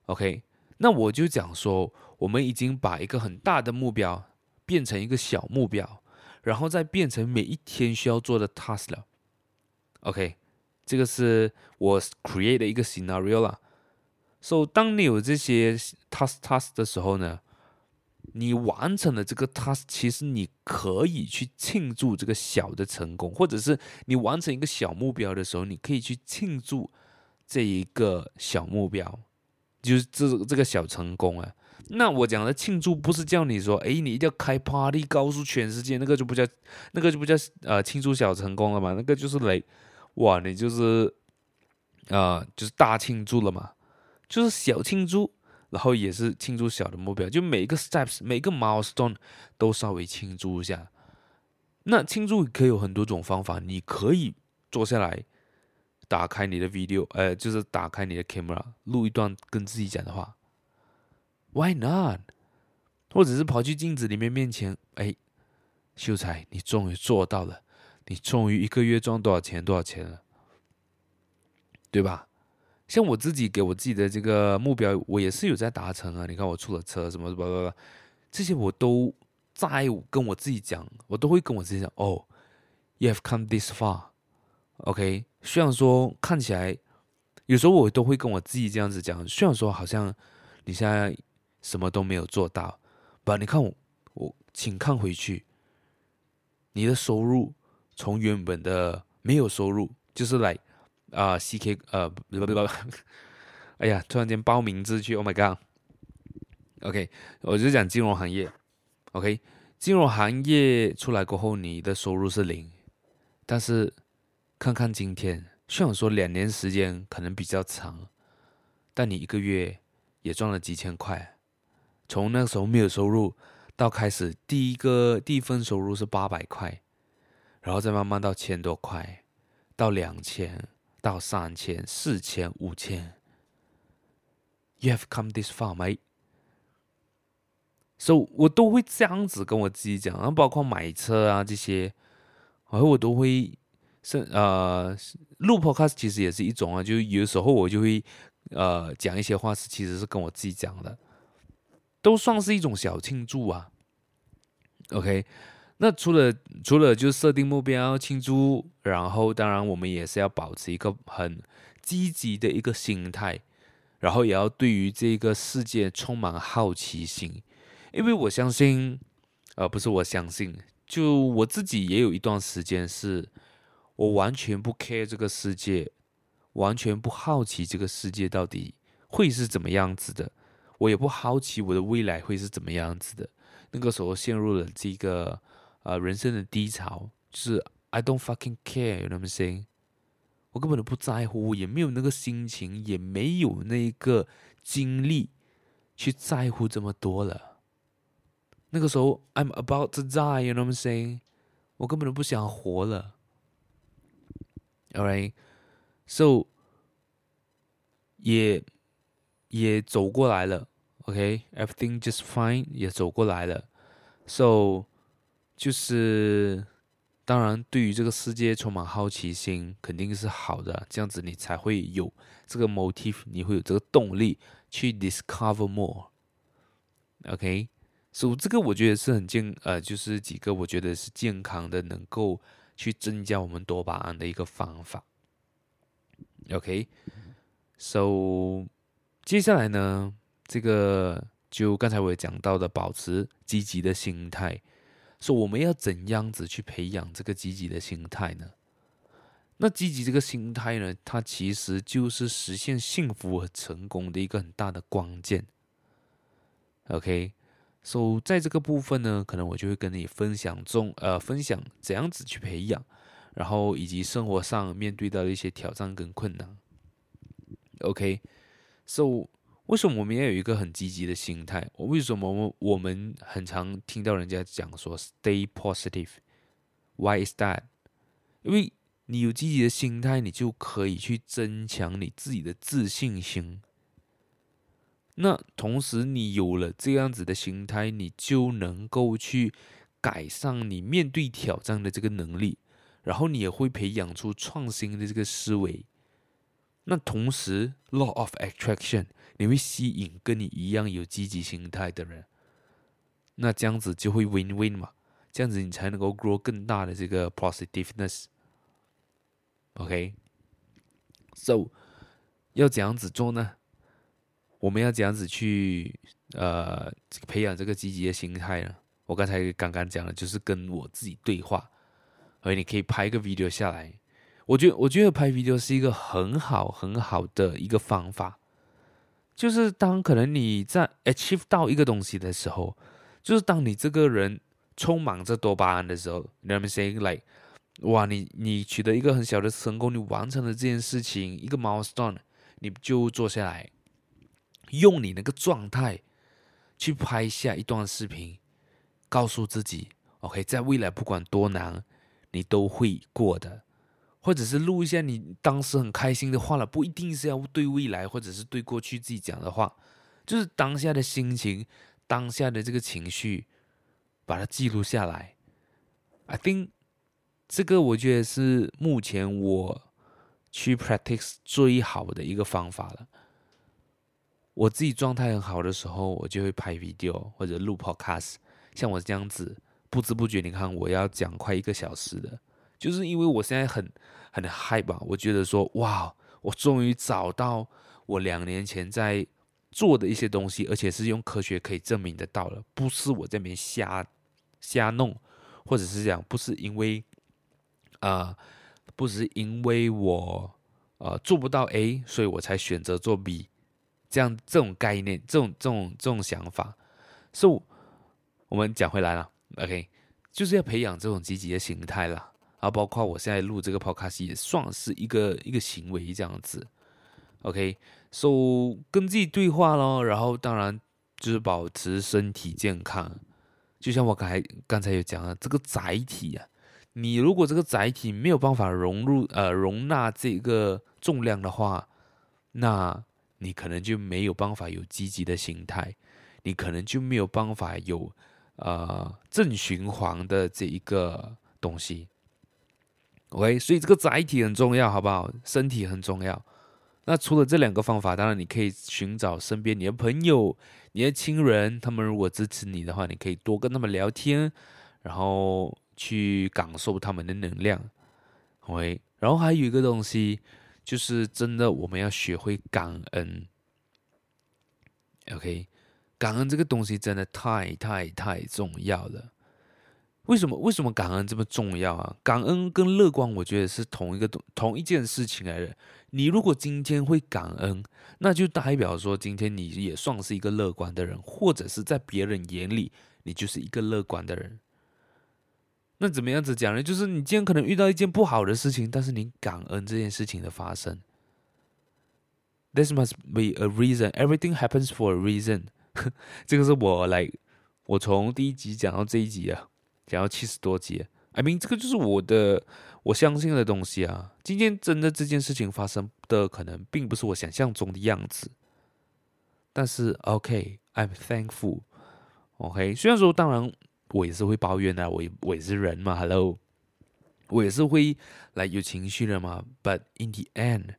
，OK？那我就讲说，我们已经把一个很大的目标变成一个小目标，然后再变成每一天需要做的 task 了，OK？这个是我 create 的一个 scenario 啦。所以当你有这些 task task 的时候呢，你完成了这个 task，其实你可以去庆祝这个小的成功，或者是你完成一个小目标的时候，你可以去庆祝这一个小目标，就是这这个小成功啊。那我讲的庆祝不是叫你说，哎，你一定要开 party 告诉全世界，那个就不叫那个就不叫呃庆祝小成功了嘛，那个就是来，哇，你就是啊、就是大庆祝了嘛，就是小庆祝。然后也是庆祝小的目标，就每一个 steps，每个 milestone 都稍微庆祝一下。那庆祝可以有很多种方法，你可以坐下来，打开你的 video，呃，就是打开你的 camera，录一段跟自己讲的话。Why not？或者是跑去镜子里面面前，哎，秀才，你终于做到了，你终于一个月赚多少钱？多少钱了？对吧？像我自己给我自己的这个目标，我也是有在达成啊。你看我出了车什么什么什么，这些我都在跟我自己讲，我都会跟我自己讲。哦，you have come this far，OK。虽然说看起来，有时候我都会跟我自己这样子讲。虽然说好像你现在什么都没有做到，但你看我，我请看回去，你的收入从原本的没有收入，就是来。啊、，CK，呃，不不不，哎呀，突然间报名字去，Oh my God！OK，、我就讲金融行业，OK，金融行业出来过后，你的收入是零，但是看看今天，虽然说两年时间可能比较长，但你一个月也赚了几千块，从那个时候没有收入到开始第一个第一份收入是八百块，然后再慢慢到千多块，到两千。到三千、四千、五千，You have come this far, mate. So 我都会这样子跟我自己讲，然后包括买车啊这些，然后我都会是呃录 Podcast 其实也是一种啊，就有时候我就会呃讲一些话是其实是跟我自己讲的，都算是一种小庆祝啊。OK。那除了除了就设定目标庆祝，然后当然我们也是要保持一个很积极的一个心态，然后也要对于这个世界充满好奇心，因为我相信，呃，不是我相信，就我自己也有一段时间是，我完全不 care 这个世界，完全不好奇这个世界到底会是怎么样子的，我也不好奇我的未来会是怎么样子的，那个时候陷入了这个。呃，人生的低潮就是 I don't fucking care，you know what I'm saying？我根本都不在乎，也没有那个心情，也没有那个精力去在乎这么多了。那个时候 I'm about to die，you know what I'm saying？我根本都不想活了。Alright，so 也也走过来了，OK，everything、just fine，也走过来了，so。就是，当然，对于这个世界充满好奇心，肯定是好的。这样子你才会有这个 motive，你会有这个动力去 discover more。OK，所以这个我觉得是很健，呃，就是几个我觉得是健康的，能够去增加我们多巴胺的一个方法。OK，so 接下来呢，这个就刚才我也讲到的，保持积极的心态。说我们要怎样子去培养这个积极的心态呢？那积极这个心态呢，它其实就是实现幸福和成功的一个很大的关键。OK，所以在这个部分呢，可能我就会跟你分享中，呃，分享怎样子去培养，然后以及生活上面对到的一些挑战跟困难。OK So，。为什么我们要有一个很积极的心态？为什么我我们很常听到人家讲说 “stay positive”？Why is that？因为你有积极的心态，你就可以去增强你自己的自信心。那同时，你有了这样子的心态，你就能够去改善你面对挑战的这个能力，然后你也会培养出创新的这个思维。那同时，Law of Attraction。你会吸引跟你一样有积极心态的人，那这样子就会 win win 嘛，这样子你才能够 grow 更大的这个 positiveness。OK，so 要怎样子做呢？我们要怎样子去呃培养这个积极的心态呢？我刚才刚刚讲的，就是跟我自己对话，而你可以拍一个 video 下来。我觉得，我觉得拍 video 是一个很好很好的一个方法。就是当可能你在 achieve 到一个东西的时候，就是当你这个人充满着多巴胺的时候，you know what I'm saying like，哇，你你取得一个很小的成功，你完成了这件事情，一个 milestone，你就坐下来，用你那个状态去拍下一段视频，告诉自己，OK，在未来不管多难，你都会过的。或者是录一下你当时很开心的话了，不一定是要对未来或者是对过去自己讲的话，就是当下的心情，当下的这个情绪，把它记录下来。I think 这个我觉得是目前我去 practice 最好的一个方法了。我自己状态很好的时候，我就会拍 video 或者录 podcast，像我这样子，不知不觉你看我要讲快一个小时的。就是因为我现在很很嗨吧，我觉得说哇，我终于找到我两年前在做的一些东西，而且是用科学可以证明得到了，不是我这边瞎瞎弄，或者是这样，不是因为啊、不是因为我呃做不到 A，所以我才选择做 B，这样这种概念，这种这种这种想法，所以我们讲回来了，OK，就是要培养这种积极的心态了。然后包括我现在录这个 podcast 也算是一个一个行为这样子，OK，so 跟自己对话咯，然后当然就是保持身体健康，就像我刚才刚才有讲了这个载体啊，你如果这个载体没有办法融入呃容纳这个重量的话，那你可能就没有办法有积极的心态，你可能就没有办法有呃正循环的这一个东西。OK，所以这个载体很重要，好不好？身体很重要。那除了这两个方法，当然你可以寻找身边你的朋友、你的亲人，他们如果支持你的话，你可以多跟他们聊天，然后去感受他们的能量。OK，然后还有一个东西，就是真的我们要学会感恩。OK，感恩这个东西真的太太太重要了。为什么为什么感恩这么重要啊？感恩跟乐观，我觉得是同一个同一件事情来的。你如果今天会感恩，那就代表说今天你也算是一个乐观的人，或者是在别人眼里你就是一个乐观的人。那怎么样子讲呢？就是你今天可能遇到一件不好的事情，但是你感恩这件事情的发生。This must be a reason. Everything happens for a reason. 这个是我来，我从第一集讲到这一集啊。讲到七十多集，I mean，这个就是我的我相信的东西啊。今天真的这件事情发生的可能并不是我想象中的样子，但是 OK，I'm thankful。OK，虽然说当然我也是会抱怨的，我也我也是人嘛，Hello，我也是会来有情绪的嘛。But in the end，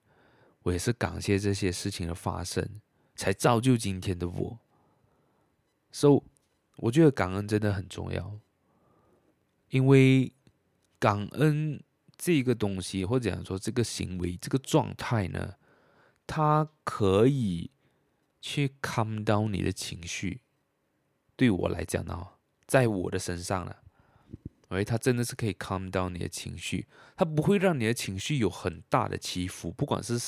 我也是感谢这些事情的发生，才造就今天的我。So，我觉得感恩真的很重要。因为感恩这个东西，或者讲说这个行为、这个状态呢，它可以去 calm down 你的情绪。对我来讲呢，在我的身上呢，哎，它真的是可以 calm down 你的情绪，它不会让你的情绪有很大的起伏，不管是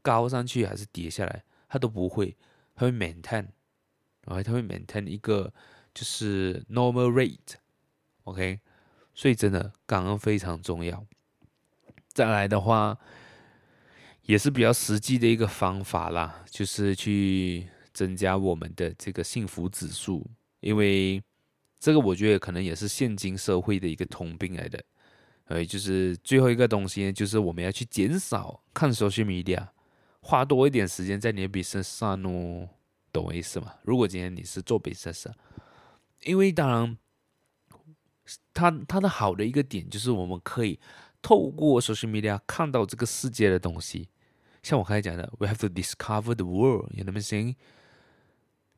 高上去还是跌下来，它都不会，它会 maintain，哎它会 maintain 一个就是 normal rate，OK。所以真的感恩非常重要。再来的话，也是比较实际的一个方法啦，就是去增加我们的这个幸福指数。因为这个我觉得可能也是现今社会的一个通病来的。呃，就是最后一个东西呢，就是我们要去减少看 social media，花多一点时间在你的 business 上哦，懂我意思吗？如果今天你是做 business，因为当然。它它的好的一个点就是我们可以透过 social media 看到这个世界的东西，像我刚才讲的，we have to discover the world，you know what I'm saying？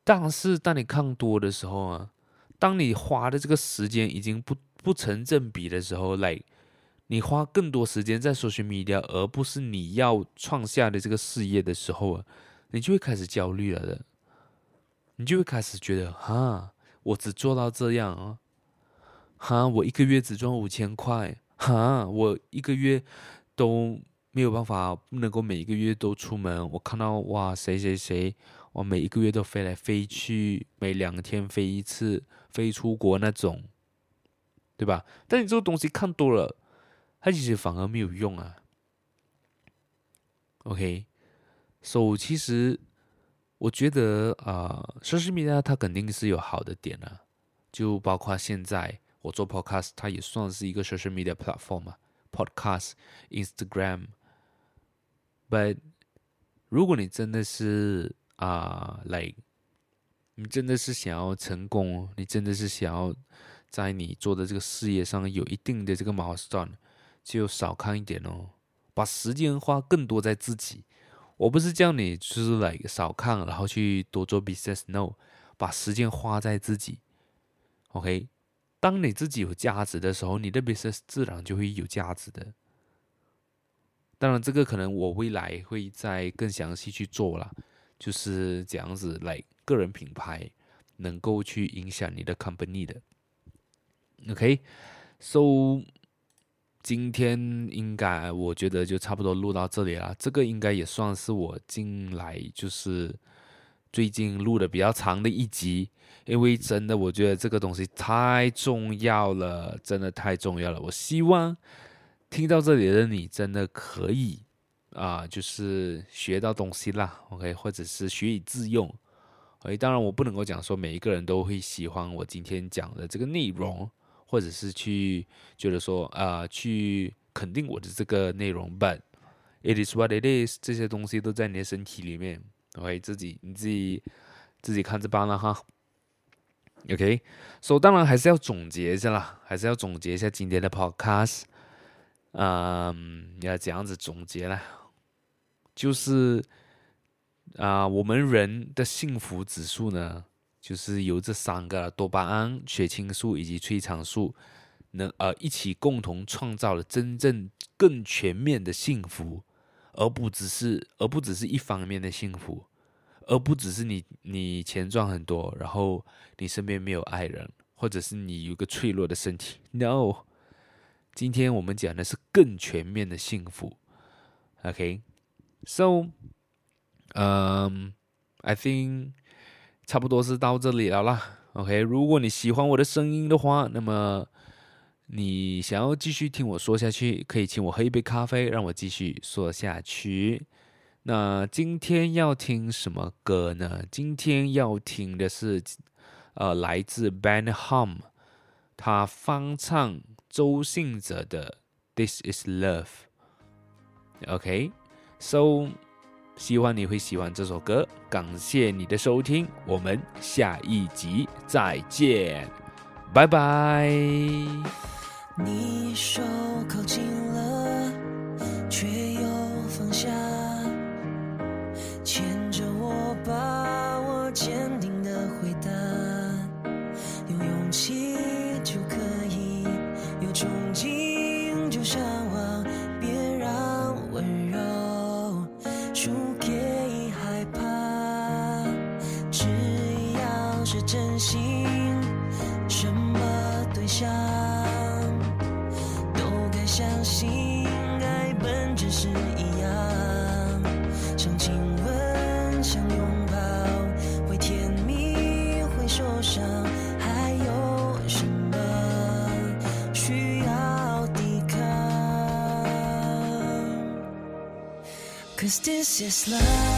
但是当你看多的时候啊，当你花的这个时间已经不不成正比的时候，like 你花更多时间在 social media，而不是你要创下的这个事业的时候啊，你就会开始焦虑了的，你就会开始觉得哈，我只做到这样啊，哈，我一个月只赚五千块，哈，我一个月都没有办法，不能够每一个月都出门。我看到哇，谁谁谁，我每一个月都飞来飞去，每两天飞一次，飞出国那种，对吧？但你这个东西看多了，它其实反而没有用啊。OK，所以其实我觉得啊奢侈品它肯定是有好的点啊，就包括现在我做 podcast，它也算是一个 social media platform 嘛，podcast、Instagram。But 如果你真的是啊，like 你真的是想要成功，你真的是想要在你做的这个事业上有一定的这个 milestone，就少看一点哦。把时间花更多在自己，我不是叫你就是来少看，然后去多做 business。No，把时间花在自己。OK，当你自己有价值的时候，你的 business 自然就会有价值的。当然，这个可能我未来会再更详细去做了，就是这样子来个人品牌能够去影响你的 company 的。OK，so。今天应该我觉得就差不多录到这里了。这个应该也算是我进来就是最近录的比较长的一集，因为真的我觉得这个东西太重要了，真的太重要了。我希望听到这里的你真的可以啊，就是学到东西啦，OK，或者是学以致用。诶，当然我不能够讲说每一个人都会喜欢我今天讲的这个内容。或者是去觉得说啊、呃，去肯定我的这个内容，but it is what it is，这些东西都在你的身体里面，OK，自己你自己自己看着办了哈，OK，所以当然还是要总结一下啦，还是要总结一下今天的 podcast，嗯，要怎样子总结呢？就是啊、我们人的幸福指数呢？就是由这三个多巴胺、血清素以及催产素，能呃一起共同创造了真正更全面的幸福，而不只是而不只是一方面的幸福，而不只是你你钱赚很多，然后你身边没有爱人，或者是你有个脆弱的身体。No，今天我们讲的是更全面的幸福。OK，so，嗯，I think。差不多是到这里了啦，OK。如果你喜欢我的声音的话，那么你想要继续听我说下去，可以请我喝一杯咖啡，让我继续说下去。那今天要听什么歌呢？今天要听的是，呃，来自 Ben Hum，他翻唱周信哲的《This Is Love》，OK，So。希望你会喜欢这首歌，感谢你的收听，我们下一集再见，拜拜。你手靠近了，却又放下，this is love.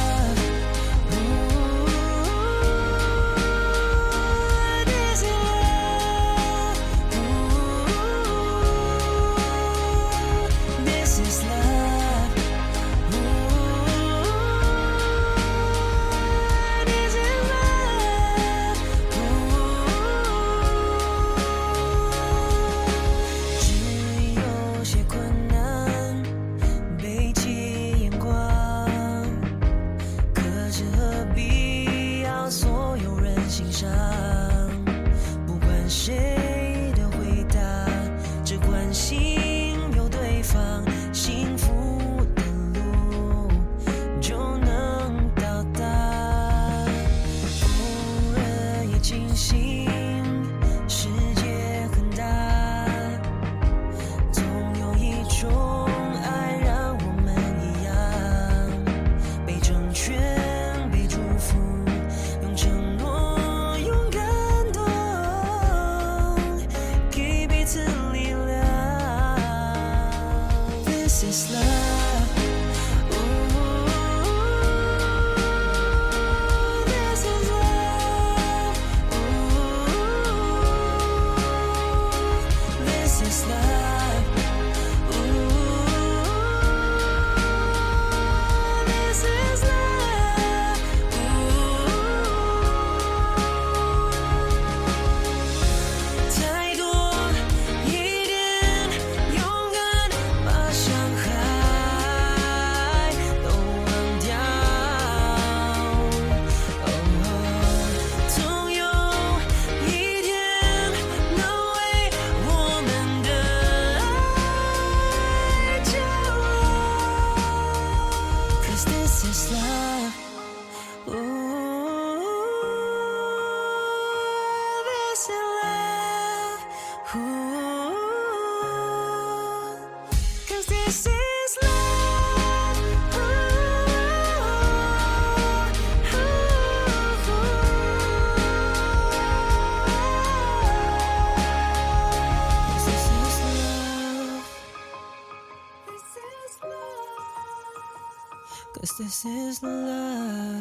This is love.